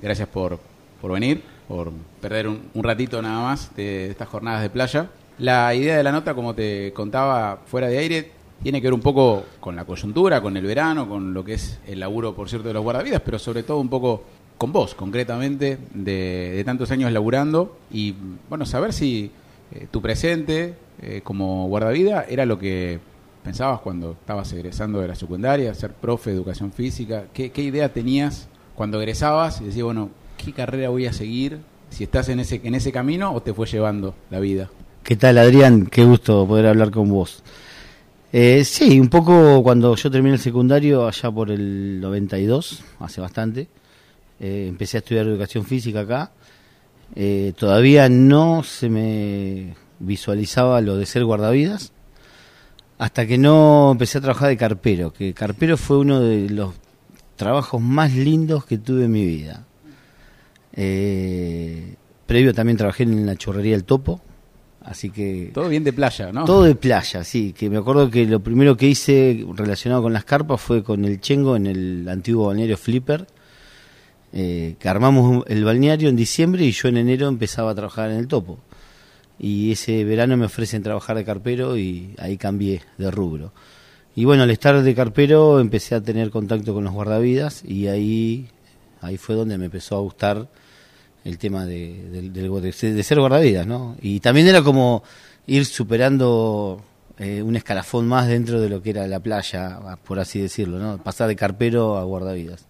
gracias por, por venir, por perder un, ratito nada más de estas jornadas de playa. La idea de la nota, como te contaba fuera de aire, tiene que ver un poco con la coyuntura, con el verano, con lo que es el laburo, por cierto, de los guardavidas, pero sobre todo un poco con vos, concretamente, de, tantos años laburando y, bueno, saber si eh, tu presente eh, como guardavida era lo que pensabas cuando estabas egresando de la secundaria, ser profe de educación física. ¿Qué, qué idea tenías cuando egresabas y decías, bueno, qué carrera voy a seguir? Si estás en ese, en ese camino o te fue llevando la vida. ¿Qué tal, Adrián? Qué gusto poder hablar con vos. Eh, sí, un poco cuando yo terminé el secundario, allá por el 92, hace bastante, eh, empecé a estudiar educación física acá. Eh, todavía no se me visualizaba lo de ser guardavidas, hasta que no empecé a trabajar de carpero, que carpero fue uno de los trabajos más lindos que tuve en mi vida. Eh, previo también trabajé en la chorrería El Topo, así que... Todo bien de playa, ¿no? Todo de playa, sí, que me acuerdo que lo primero que hice relacionado con las carpas fue con el Chengo en el antiguo balneario Flipper, eh, que armamos el balneario en diciembre y yo en enero empezaba a trabajar en el Topo. Y ese verano me ofrecen trabajar de carpero y ahí cambié de rubro. Y bueno, al estar de carpero empecé a tener contacto con los guardavidas y ahí, ahí fue donde me empezó a gustar el tema de, de, de, de ser guardavidas, ¿no? Y también era como ir superando eh, un escalafón más dentro de lo que era la playa, por así decirlo, ¿no? Pasar de carpero a guardavidas.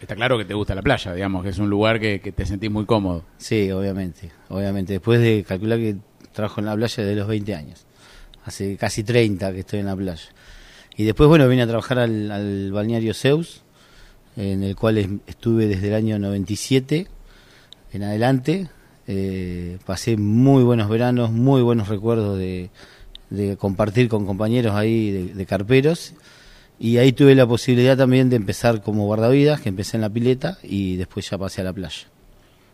Está claro que te gusta la playa, digamos, que es un lugar que, que te sentís muy cómodo. Sí, obviamente, obviamente. Después de calcular que trabajo en la playa desde los 20 años, hace casi 30 que estoy en la playa. Y después, bueno, vine a trabajar al, al balneario Zeus, en el cual estuve desde el año 97 en adelante. Eh, pasé muy buenos veranos, muy buenos recuerdos de, compartir con compañeros ahí de, de, carperos. Y ahí tuve la posibilidad también de empezar como guardavidas, que empecé en la pileta y después ya pasé a la playa.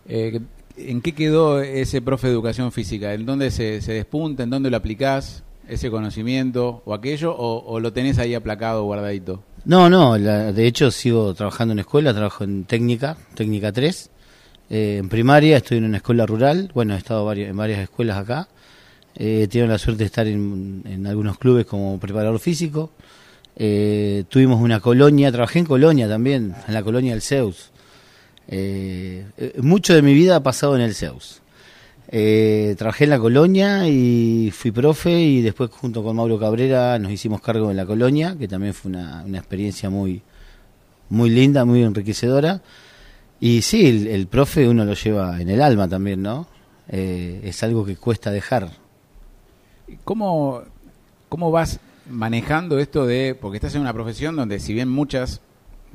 Eh, ¿En qué quedó ese profe de educación física? ¿En dónde se, se despunta? ¿En dónde lo aplicás? ¿Ese conocimiento o aquello? O, lo tenés ahí aplacado, guardadito? No, no, la, de hecho sigo trabajando en escuela, trabajo en técnica, técnica 3 eh, en primaria estoy en una escuela rural, bueno, he estado en varias escuelas acá. Eh, he tenido la suerte de estar en, algunos clubes como preparador físico. Eh, tuvimos una colonia, trabajé en colonia también, en la colonia del Zeus. Eh, mucho de mi vida ha pasado en el Zeus. Trabajé en la colonia y fui profe y después junto con Mauro Cabrera nos hicimos cargo de la colonia, que también fue una, experiencia muy, muy linda, muy enriquecedora. Y sí, el, profe uno lo lleva en el alma también, ¿no? Eh, es algo que cuesta dejar. ¿Cómo, ¿Cómo vas manejando esto de, porque estás en una profesión donde si bien muchas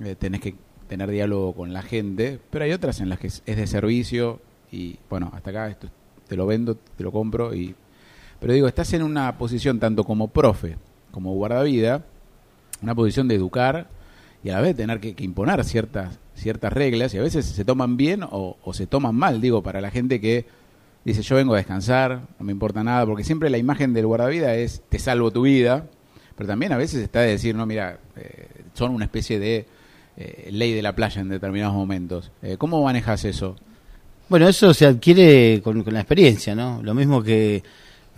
eh, tenés que tener diálogo con la gente, pero hay otras en las que es de servicio y bueno, hasta acá esto, te lo vendo, te lo compro y... Pero digo, estás en una posición tanto como profe, como guardavida, una posición de educar y a la vez tener que, imponer ciertas ciertas reglas y a veces se toman bien o, o, se toman mal, digo, para la gente que dice yo vengo a descansar, no me importa nada, porque siempre la imagen del guardavida es te salvo tu vida, pero también a veces está de decir, no, mira, eh, son una especie de eh, ley de la playa en determinados momentos. Eh, ¿Cómo manejas eso? Bueno, eso se adquiere con, con la experiencia, ¿no? Lo mismo que,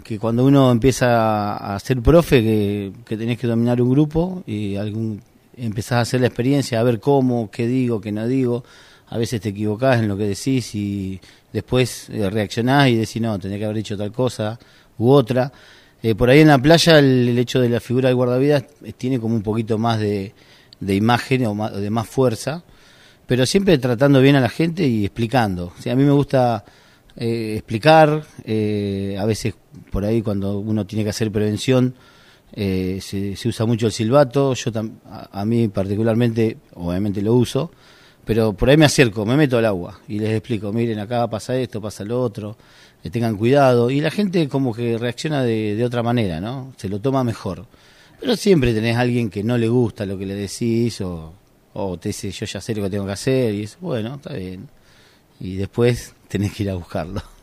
que cuando uno empieza a ser profe, que, que tenés que dominar un grupo y algún empezás a hacer la experiencia, a ver cómo, qué digo, qué no digo. A veces te equivocás en lo que decís y después eh, reaccionás y decís, no, tenía que haber dicho tal cosa u otra. Eh, por ahí en la playa el, hecho de la figura del guardavidas tiene como un poquito más de, de imagen o más, de más fuerza, pero siempre tratando bien a la gente y explicando. O a mí me gusta eh, explicar, eh, a veces por ahí cuando uno tiene que hacer prevención, eh, se, usa mucho el silbato, yo a, a, mí particularmente, obviamente lo uso, pero por ahí me acerco, me meto al agua y les explico, miren acá pasa esto, pasa lo otro, eh, tengan cuidado, y la gente como que reacciona de, de, otra manera, ¿no? Se lo toma mejor. Pero siempre tenés a alguien que no le gusta lo que le decís o, o te dice yo ya sé lo que tengo que hacer y es bueno, está bien. Y después tenés que ir a buscarlo.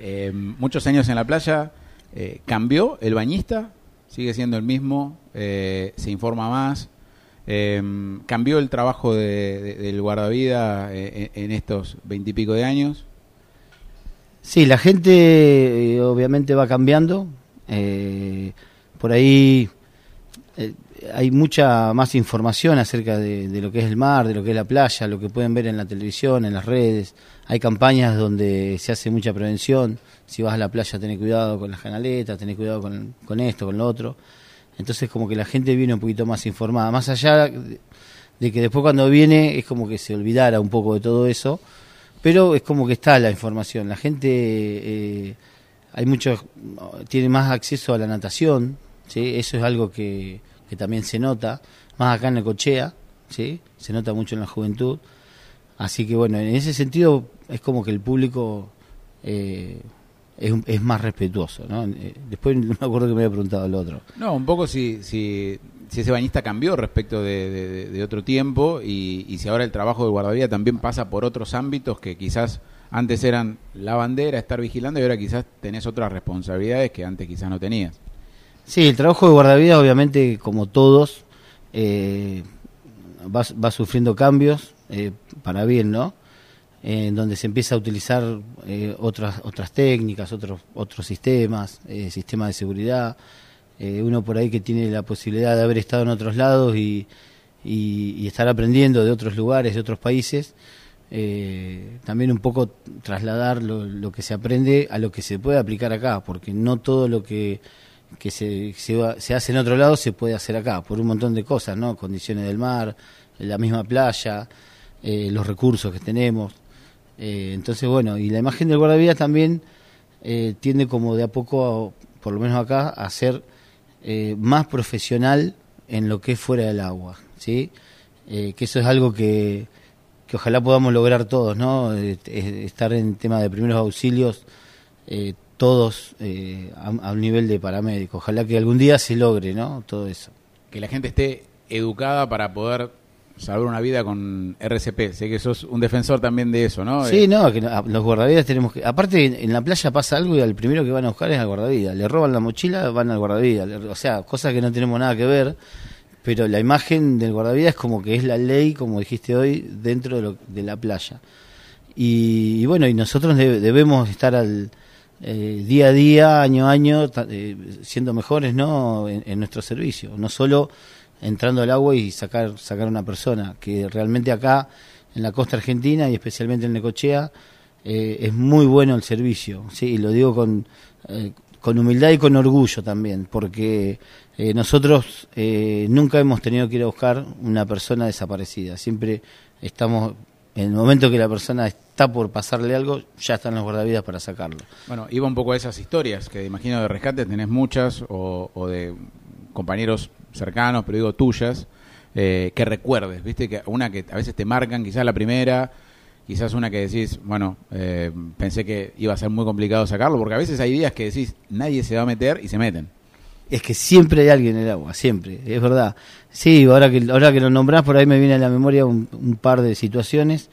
Eh, muchos años en la playa, eh, ¿cambió el bañista? sigue siendo el mismo, eh, se informa más, ¿Cambió el trabajo de, del guardavida en, en estos veintipico de años? Sí, la gente obviamente va cambiando. Por ahí hay mucha más información acerca de, lo que es el mar, de lo que es la playa, lo que pueden ver en la televisión, en las redes. Hay campañas donde se hace mucha prevención. Si vas a la playa, tenés cuidado con las canaletas, tenés cuidado con, con esto, con lo otro. Entonces como que la gente viene un poquito más informada. Más allá de, de que después cuando viene es como que se olvidara un poco de todo eso pero es como que está la información. La gente eh, hay muchos tiene más acceso a la natación, ¿sí? Eso es algo que, que también se nota, más acá en el Cochea, ¿sí? Se nota mucho en la juventud. Así que bueno, en ese sentido es como que el público eh, es, más respetuoso, ¿no? Eh, después no me acuerdo que me había preguntado el otro. No, un poco si, si, si ese bañista cambió respecto de, otro tiempo y, y, si ahora el trabajo de guardavidas también pasa por otros ámbitos que quizás antes eran la bandera, estar vigilando y ahora quizás tenés otras responsabilidades que antes quizás no tenías. Sí, el trabajo de guardavidas obviamente como todos eh, va, va, sufriendo cambios eh, para bien, ¿no? en donde se empieza a utilizar eh, otras otras técnicas, otros otros sistemas, sistemas de seguridad. Uno por ahí que tiene la posibilidad de haber estado en otros lados y, y, estar aprendiendo de otros lugares, de otros países, eh, también un poco trasladar lo, que se aprende a lo que se puede aplicar acá, porque no todo lo que, que se, se, se hace en otro lado se puede hacer acá, por un montón de cosas, ¿no? Condiciones del mar, la misma playa, eh, los recursos que tenemos. Eh, entonces, bueno, y la imagen del guardavidas también eh, tiende como de a poco, por lo menos acá, a ser más profesional en lo que es fuera del agua, ¿sí? Que eso es algo que, que ojalá podamos lograr todos, ¿no? estar en tema de primeros auxilios todos a, a, un nivel de paramédico. Ojalá que algún día se logre, ¿no? Todo eso. Que la gente esté educada para poder salvar una vida con RCP. Sé que sos un defensor también de eso, ¿no? Sí, no, que los guardavidas tenemos que... Aparte, en la playa pasa algo y al primero que van a buscar es al guardavidas. Le roban la mochila, van al guardavidas. O sea, cosas que no tenemos nada que ver, pero la imagen del guardavidas es como que es la ley, como dijiste hoy, dentro de, lo, de la playa. Y, y, bueno, y nosotros debemos estar al... Eh, día a día, año a año, eh, siendo mejores ¿no? En, en nuestro servicio. No solo entrando al agua y sacar sacar una persona que realmente acá en la costa argentina y especialmente en Necochea eh, es muy bueno el servicio sí y lo digo con eh, con humildad y con orgullo también porque nosotros nunca hemos tenido que ir a buscar una persona desaparecida siempre estamos en el momento que la persona está por pasarle algo, ya están los guardavidas para sacarlo. Bueno, iba un poco a esas historias, que imagino de rescate tenés muchas, o, o de compañeros cercanos, pero digo tuyas, eh, que recuerdes, viste, que una que a veces te marcan, quizás la primera, quizás una que decís, bueno, eh, pensé que iba a ser muy complicado sacarlo, porque a veces hay días que decís, nadie se va a meter y se meten. Es que siempre hay alguien en el agua, siempre, es verdad. Sí, ahora que, ahora que lo nombrás, por ahí me viene a la memoria un, un par de situaciones.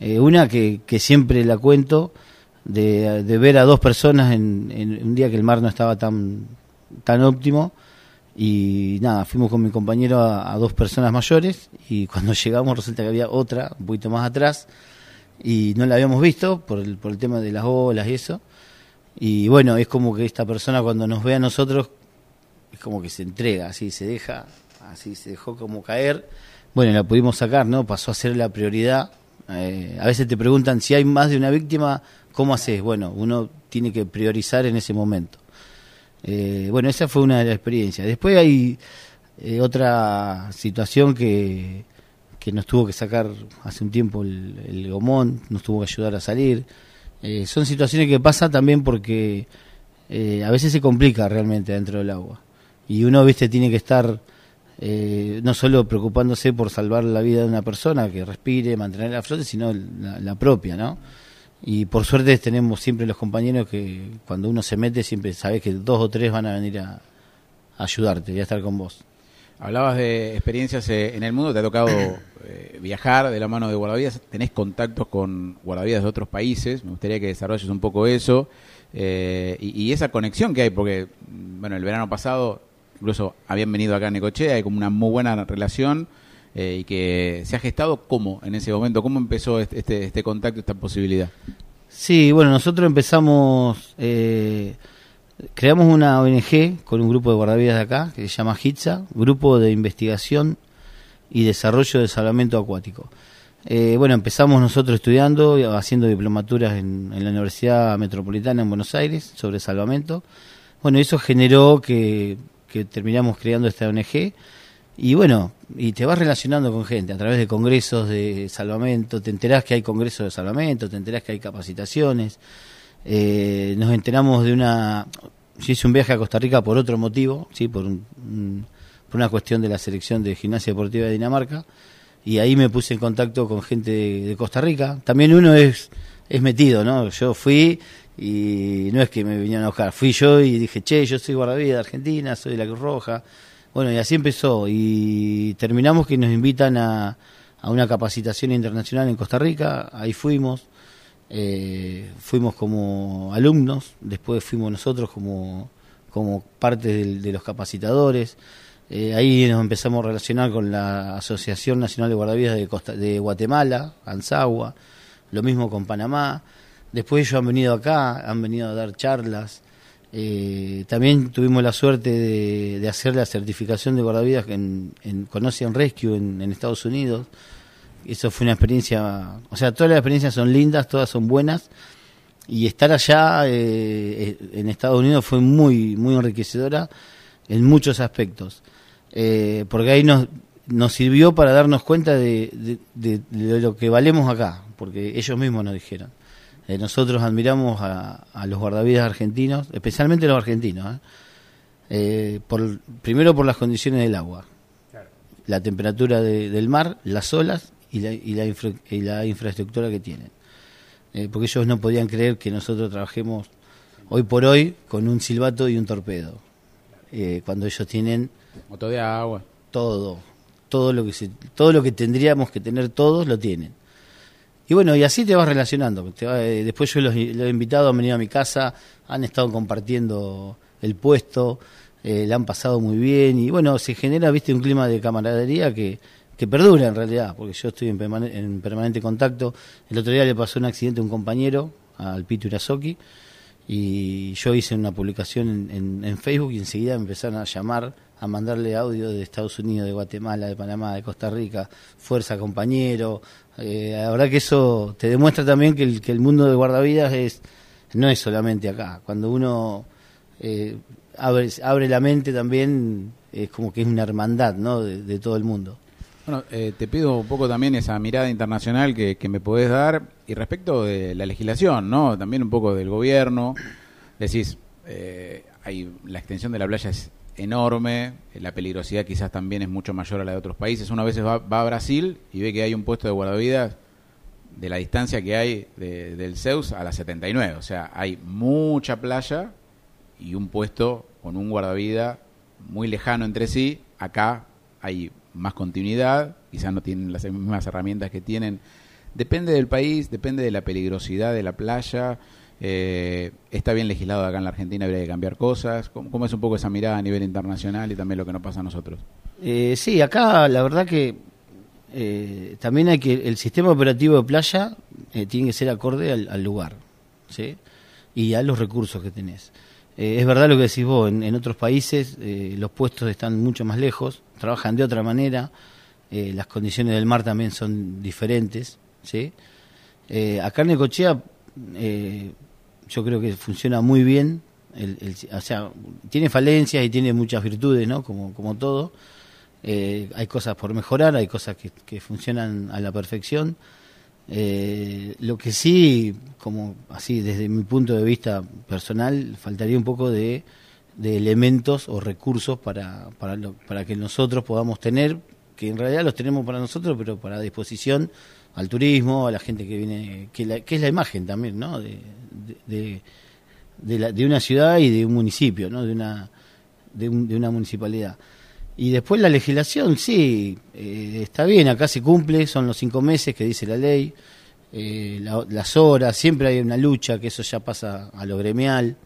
Eh, una que, que siempre la cuento, de, ver a dos personas en, un día que el mar no estaba tan, tan óptimo, y nada, fuimos con mi compañero a, a, dos personas mayores y cuando llegamos resulta que había otra un poquito más atrás y no la habíamos visto por el, por el tema de las olas y eso. Y bueno, es como que esta persona cuando nos ve a nosotros es como que se entrega, así se deja, así se dejó como caer. Bueno, la pudimos sacar, ¿no? Pasó a ser la prioridad. Eh, a veces te preguntan si hay más de una víctima, ¿cómo haces? Bueno, uno tiene que priorizar en ese momento. Eh, bueno, esa fue una de las experiencias. Después hay eh, otra situación que, que nos tuvo que sacar hace un tiempo el, Gomón, nos tuvo que ayudar a salir. Eh, son situaciones que pasan también porque eh, a veces se complica realmente dentro del agua. Y uno, viste, tiene que estar eh, no solo preocupándose por salvar la vida de una persona que respire, mantener la flote, sino la, la propia, ¿no? y por suerte tenemos siempre los compañeros que cuando uno se mete siempre sabes que dos o tres van a venir a, a ayudarte y a estar con vos. Hablabas de experiencias eh, en el mundo, te ha tocado eh, viajar de la mano de guardavidas, tenés contactos con guardavidas de otros países, me gustaría que desarrolles un poco eso eh, y, y, esa conexión que hay, porque bueno, el verano pasado incluso habían venido acá a Necochea, hay como una muy buena relación eh, y que se ha gestado cómo en ese momento, cómo empezó este, este, este contacto, esta posibilidad. Sí, bueno, nosotros empezamos, eh, creamos una ONG con un grupo de guardavidas de acá que se llama HITSA, Grupo de Investigación y Desarrollo de Salvamento Acuático. Eh, bueno, empezamos nosotros estudiando, haciendo diplomaturas en, la Universidad Metropolitana en Buenos Aires sobre salvamento. Bueno, eso generó que, que terminamos creando esta ONG y bueno, y te vas relacionando con gente a través de congresos de salvamento, te enterás que hay congresos de salvamento, te enterás que hay capacitaciones. Eh, nos enteramos de una. Yo hice un viaje a Costa Rica por otro motivo, sí, por, por una cuestión de la selección de gimnasia deportiva de Dinamarca, y ahí me puse en contacto con gente de, Costa Rica. También uno es, es metido, ¿no? Yo fui y no es que me vinieron a buscar, fui yo y dije, che, yo soy guardavidas de Argentina, soy de la Cruz Roja bueno, y así empezó. Y terminamos que nos invitan a, a una capacitación internacional en Costa Rica. Ahí fuimos. Eh, fuimos como alumnos, después fuimos nosotros como, como parte de, los capacitadores. Eh, ahí nos empezamos a relacionar con la Asociación Nacional de Guardavidas de, Costa, de Guatemala, ANSAGUA, lo mismo con Panamá. Después ellos han venido acá, han venido a dar charlas. Eh, también tuvimos la suerte de, hacer la certificación de guardavidas en, en Rescue en, Estados Unidos. Eso fue una experiencia, o sea, todas las experiencias son lindas, todas son buenas. Y estar allá eh, eh, en Estados Unidos fue muy, muy enriquecedora en muchos aspectos. porque ahí nos, nos sirvió para darnos cuenta de lo que valemos acá, porque ellos mismos nos dijeron. Eh, nosotros admiramos a, los guardavidas argentinos, especialmente los argentinos, ¿eh? Eh, por, primero por las condiciones del agua, la temperatura del mar, las olas y la, y la, infraestructura que tienen. porque ellos no podían creer que nosotros trabajemos hoy por hoy con un silbato y un torpedo, cuando ellos tienen... De agua. Todo, todo lo que se, todo lo que tendríamos que tener todos lo tienen. Y bueno, y así te vas relacionando. Eh, después yo los, he invitado, han venido a mi casa, han estado compartiendo el puesto, eh, le han pasado muy bien y bueno, se genera, viste, un clima de camaradería que, que perdura en realidad, porque yo estoy en, en, permanente contacto. El otro día le pasó un accidente a un compañero, al Pito Irazoki, y yo hice una publicación en, en, Facebook y enseguida empezaron a llamar, a mandarle audio de Estados Unidos, de Guatemala, de Panamá, de Costa Rica, fuerza compañero, eh, la verdad que eso te demuestra también que el, mundo de guardavidas es no es solamente acá. Cuando uno eh, abre, abre la mente también es como que es una hermandad ¿no? de, todo el mundo. Bueno, eh, te pido un poco también esa mirada internacional que, que, me podés dar y respecto de la legislación, ¿no? También un poco del gobierno. Decís, eh, hay, la extensión de la playa es enorme, la peligrosidad quizás también es mucho mayor a la de otros países. Una vez va, va a Brasil y ve que hay un puesto de guardavidas de la distancia que hay del Zeus a la 79. O sea, hay mucha playa y un puesto con un guardavida muy lejano entre sí. Acá hay más continuidad, quizás no tienen las mismas herramientas que tienen. Depende del país, depende de la peligrosidad de la playa. Eh, está bien legislado acá en la Argentina, habría que cambiar cosas. ¿Cómo, es un poco esa mirada a nivel internacional y también lo que nos pasa a nosotros? Eh, sí, acá la verdad que eh, también hay que el sistema operativo de playa tiene que ser acorde al, lugar ¿sí? y a los recursos que tenés. es verdad lo que decís vos, en, otros países los puestos están mucho más lejos, trabajan de otra manera, las condiciones del mar también son diferentes. ¿sí? acá en Necochea yo creo que funciona muy bien. El, o sea, tiene falencias y tiene muchas virtudes, ¿no? Como, como todo. Eh, hay cosas por mejorar, hay cosas que, que funcionan a la perfección. Eh, lo que sí, como así desde mi punto de vista personal, faltaría un poco de, de elementos o recursos para, para, para que nosotros podamos tener, que en realidad los tenemos para nosotros, pero para disposición al turismo, a la gente que viene, que, que es la imagen también, ¿no? De, de, de, una ciudad y de un municipio, ¿no? De una, de, una municipalidad. Y después la legislación, sí, eh, está bien, acá se cumple, son los cinco meses que dice la ley, eh, las horas, siempre hay una lucha, que eso ya pasa a lo gremial.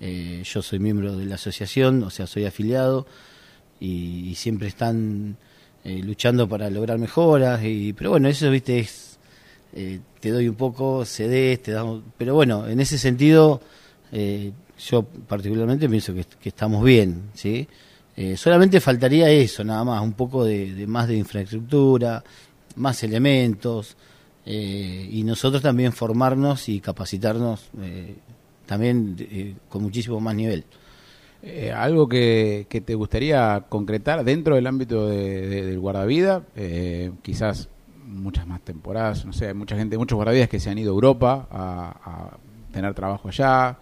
Eh, yo soy miembro de la asociación, o sea, soy afiliado, y siempre están eh, luchando para lograr mejoras, y, pero bueno, eso, viste, es, eh, te doy un poco, cedes, te damos, pero bueno, en ese sentido, eh, yo particularmente pienso que, estamos bien, ¿sí? solamente faltaría eso, nada más, un poco de, más de infraestructura, más elementos, y nosotros también formarnos y capacitarnos también con muchísimo más nivel. Eh, ¿Algo que, te gustaría concretar dentro del ámbito del guardavida? Eh, quizás muchas más temporadas, no sé, mucha gente, muchos guardavidas que se han ido a Europa a, tener trabajo allá.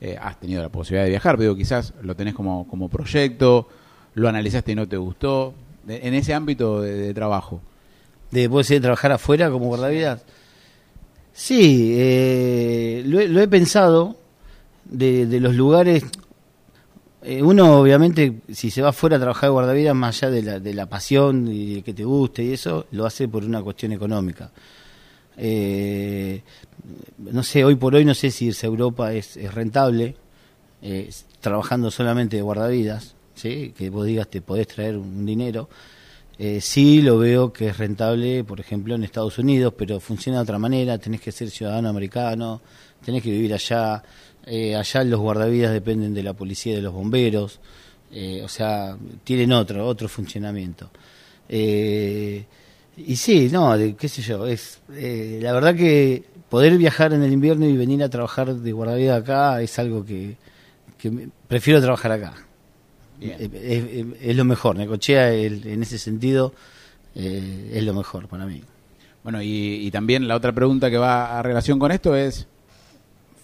Eh, has tenido la posibilidad de viajar, pero quizás lo tenés como, como proyecto, lo analizaste y no te gustó. en ese ámbito de, trabajo. ¿De poder trabajar afuera como guardavidas? Sí, lo, he pensado de, de los lugares eh, uno, obviamente, si se va fuera a trabajar de guardavidas, más allá de la, de la pasión y de que te guste y eso, lo hace por una cuestión económica. Eh, no sé, hoy por hoy no sé si irse a Europa es, rentable, eh, trabajando solamente de guardavidas, ¿sí? que vos digas te podés traer un dinero. Sí lo veo que es rentable, por ejemplo, en Estados Unidos, pero funciona de otra manera, tenés que ser ciudadano americano, tenés que vivir allá, eh, allá los guardavidas dependen de la policía y de los bomberos, eh, o sea, tienen otro, otro funcionamiento. Eh, y sí, no, qué sé yo, es la verdad que poder viajar en el invierno y venir a trabajar de guardavida acá es algo que, prefiero trabajar acá. Es, lo mejor, Necochea en ese sentido es lo mejor para mí. Bueno, y, y, también la otra pregunta que va a relación con esto es,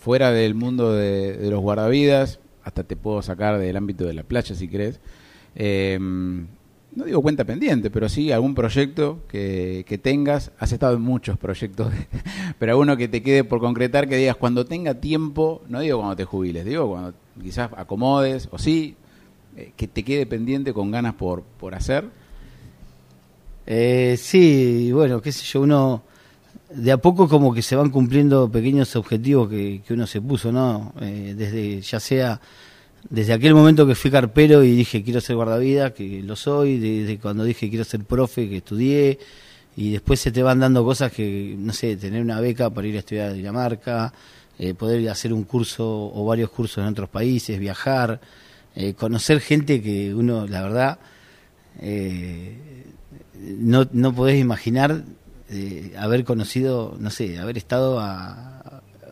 fuera del mundo de, los guardavidas, hasta te puedo sacar del ámbito de la playa si crees. Em, no digo cuenta pendiente, pero sí algún proyecto que, tengas. Has estado en muchos proyectos, pero alguno que te quede por concretar, que digas cuando tenga tiempo, no digo cuando te jubiles, digo cuando quizás acomodes, o sí, eh, que te quede pendiente con ganas por, por hacer. Eh, sí, bueno, qué sé yo, uno de a poco como que se van cumpliendo pequeños objetivos que, uno se puso, ¿no? Eh, desde, ya sea desde aquel momento que fui carpero y dije quiero ser guardavidas, que lo soy, desde cuando dije quiero ser profe, que estudié, y después se te van dando cosas que, no sé, tener una beca para ir a estudiar a Dinamarca, eh, poder hacer un curso o varios cursos en otros países, viajar, eh, conocer gente que uno, la verdad, no, no podés imaginar haber conocido, no sé, haber estado a,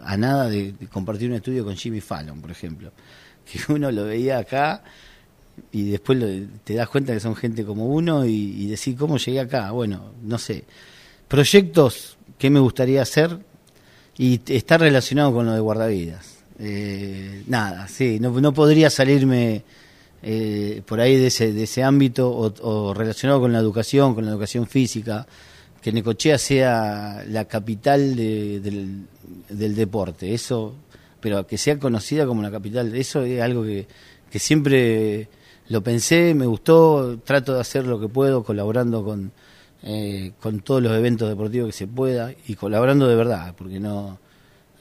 a nada de, compartir un estudio con Jimmy Fallon, por ejemplo. Que uno lo veía acá y después te das cuenta que son gente como uno y, decir, ¿cómo llegué acá? Bueno, no sé. Proyectos que me gustaría hacer y estar relacionado con lo de guardavidas. Eh, nada, sí, no, no podría salirme eh, por ahí de ese, de ese ámbito o, relacionado con la educación, con la educación física que Necochea sea la capital del, deporte, eso, pero que sea conocida como la capital, eso es algo que, siempre lo pensé, me gustó, trato de hacer lo que puedo, colaborando con, eh, con todos los eventos deportivos que se pueda y colaborando de verdad, porque no,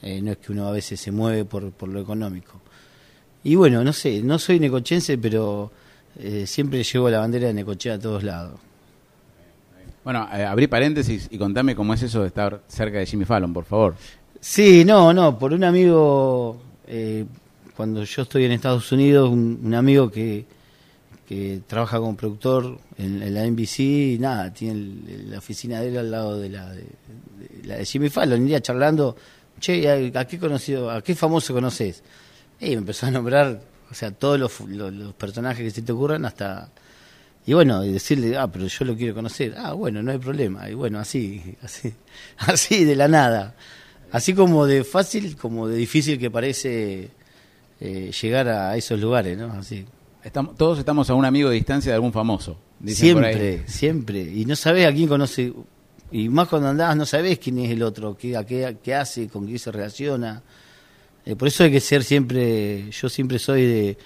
eh, no es que uno a veces se mueve por, por lo económico. Y bueno, no sé, no soy necochense, pero eh, siempre llevo la bandera de Necochea a todos lados. Bueno, eh, abrí paréntesis y contame cómo es eso de estar cerca de Jimmy Fallon, por favor. Sí, no, no, por un amigo, eh, cuando yo estoy en Estados Unidos, un, amigo que, que trabaja como productor en, la NBC, nada, tiene la oficina de él al lado de la de, la de Jimmy Fallon, iría charlando, che, ¿a, qué conocido, a qué famoso conoces? Y me empezó a nombrar, o sea, todos los, los personajes que se te ocurran hasta y bueno, y decirle, ah, pero yo lo quiero conocer. Ah, bueno, no hay problema. Y bueno, así, así, así de la nada. Así como de fácil, como de difícil que parece eh, llegar a esos lugares, ¿no? Así. Estamos, todos estamos a un amigo de distancia de algún famoso. Siempre, siempre. Y no sabes a quién conoce. Y más cuando andás, no sabes quién es el otro, qué, a qué, hace, con quién se relaciona. Eh, por eso hay que ser siempre, yo siempre soy de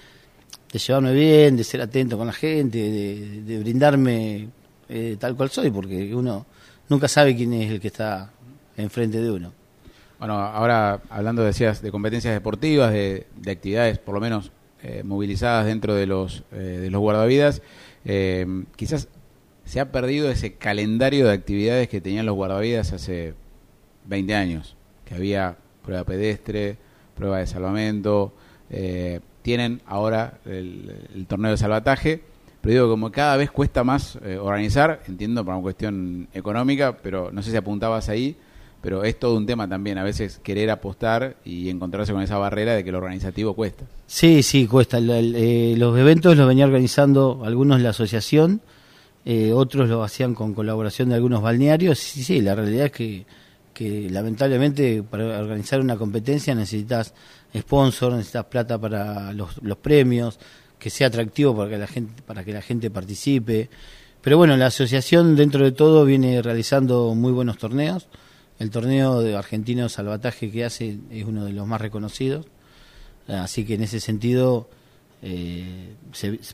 de llevarme bien, de ser atento con la gente, de, brindarme eh, tal cual soy, porque uno nunca sabe quién es el que está enfrente de uno. Bueno, ahora hablando, decías, de competencias deportivas, de, actividades por lo menos eh, movilizadas dentro de los, eh, de los guardavidas, quizás se ha perdido ese calendario de actividades que tenían los guardavidas hace 20 años, que había prueba pedestre, prueba de salvamento, eh, tienen ahora el, torneo de salvataje, pero digo, como cada vez cuesta más eh, organizar, entiendo por una cuestión económica, pero no sé si apuntabas ahí, pero es todo un tema también, a veces querer apostar y encontrarse con esa barrera de que lo organizativo cuesta. Sí, sí, cuesta. Eh, los eventos los venía organizando algunos la asociación, otros lo hacían con colaboración de algunos balnearios. Sí, sí, la realidad es que que lamentablemente para organizar una competencia necesitas sponsor, necesitas plata para los, premios, que sea atractivo para que la gente para que la gente participe. Pero bueno, la asociación dentro de todo viene realizando muy buenos torneos. El torneo de argentino salvataje que hace es uno de los más reconocidos. Así que en ese sentido, eh,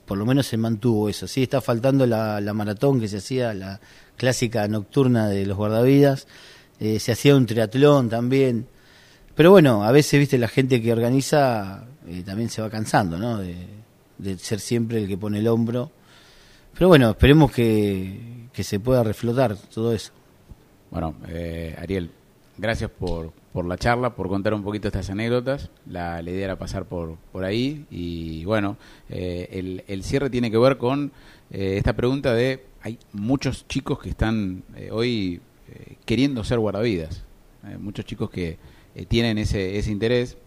por lo menos se mantuvo eso. Sí, está faltando la, maratón que se hacía, la clásica nocturna de los guardavidas eh, se hacía un triatlón también. Pero bueno, a veces, viste, la gente que organiza eh, también se va cansando, ¿no? De, ser siempre el que pone el hombro. Pero bueno, esperemos que, se pueda reflotar todo eso. Bueno, Ariel, gracias por, por la charla, por contar un poquito estas anécdotas. La, idea era pasar por, por ahí y bueno, el, el, cierre tiene que ver con esta pregunta de, hay muchos chicos que están hoy eh, queriendo ser guardavidas. Muchos chicos que eh, tienen ese, ese interés,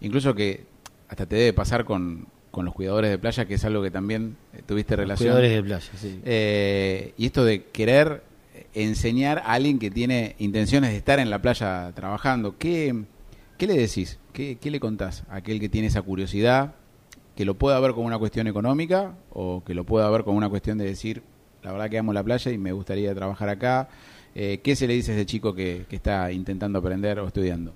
incluso que hasta te debe pasar con, con los cuidadores de playa, que es algo que también eh, tuviste relación. Cuidadores de playa, sí. y esto de querer enseñar a alguien que tiene intenciones de estar en la playa trabajando, ¿qué, qué le decís? ¿Qué, ¿Qué le contás a aquel que tiene esa curiosidad? que lo pueda ver como una cuestión económica o que lo pueda ver como una cuestión de decir, la verdad que amo la playa y me gustaría trabajar acá, eh, ¿Qué se le dice a ese chico que, está intentando aprender o estudiando?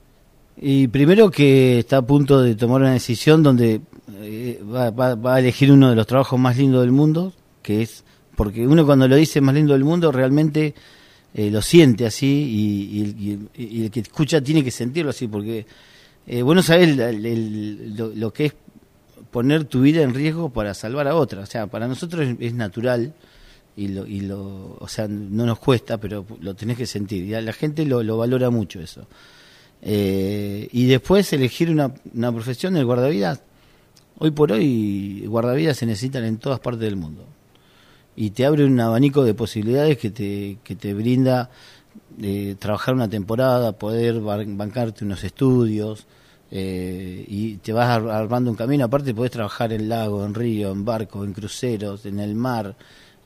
Y primero que está a punto de tomar una decisión donde eh, va, a elegir uno de los trabajos más lindos del mundo, que es, porque uno cuando lo dice más lindo del mundo realmente eh, lo siente así y, el que escucha tiene que sentirlo así, porque eh, vos no sabés lo, que es poner tu vida en riesgo para salvar a otra. O sea, para nosotros es natural y lo, y lo, o sea, no nos cuesta, pero lo tenés que sentir. Y la gente lo, lo valora mucho eso. Eh, y después elegir una, una profesión del guardavidas. Hoy por hoy, guardavidas se necesitan en todas partes del mundo. Y te abre un abanico de posibilidades que te, que te brinda eh, trabajar una temporada, poder bancarte unos estudios, eh, y te vas armando un camino. Aparte, podés trabajar en lago, en río, en barco, en cruceros, en el mar.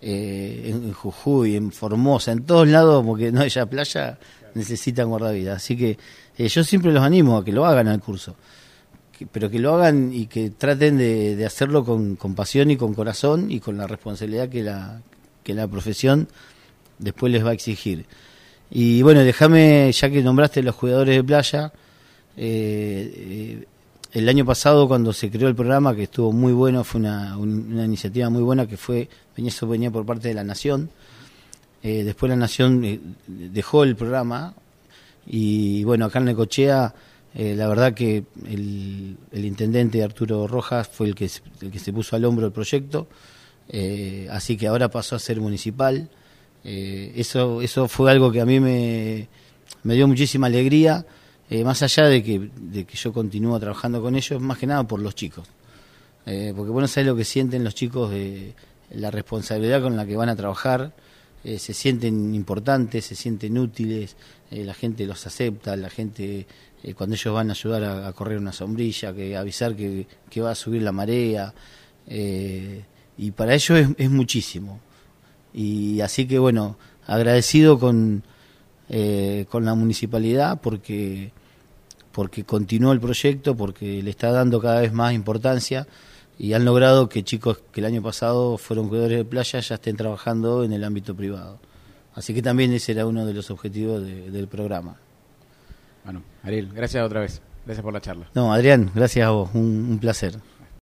Eh, en Jujuy, en Formosa, en todos lados, porque no haya playa, necesitan guardavidas. Así que eh, yo siempre los animo a que lo hagan al curso, pero que lo hagan y que traten de, hacerlo con, pasión y con corazón y con la responsabilidad que la, que la profesión después les va a exigir. Y bueno, déjame, ya que nombraste los jugadores de playa, eh, el año pasado cuando se creó el programa, que estuvo muy bueno, fue una, iniciativa muy buena que fue, venía, eso venía por parte de la Nación. Eh, después la Nación eh, dejó el programa y bueno, acá en Necochea, eh, la verdad que el, intendente Arturo Rojas fue el que, el que se puso al hombro el proyecto, así que ahora pasó a ser municipal. eso, eso fue algo que a mí me, me dio muchísima alegría eh, más allá de que, de que yo continúo trabajando con ellos, más que nada por los chicos. Eh, porque bueno, sabes lo que sienten los chicos de la responsabilidad con la que van a trabajar, eh, se sienten importantes, se sienten útiles, la gente los acepta, la gente cuando ellos van a ayudar a, correr una sombrilla, que avisar que, que, va a subir la marea, y para ellos es, es muchísimo. Y así que bueno, agradecido con eh, con la municipalidad porque, porque continuó el proyecto, porque le está dando cada vez más importancia y han logrado que chicos que el año pasado fueron cuidadores de playa ya estén trabajando en el ámbito privado. Así que también ese era uno de los objetivos del programa. Bueno, Ariel, gracias otra vez. Gracias por la charla. No, Adrián, gracias a vos. un placer.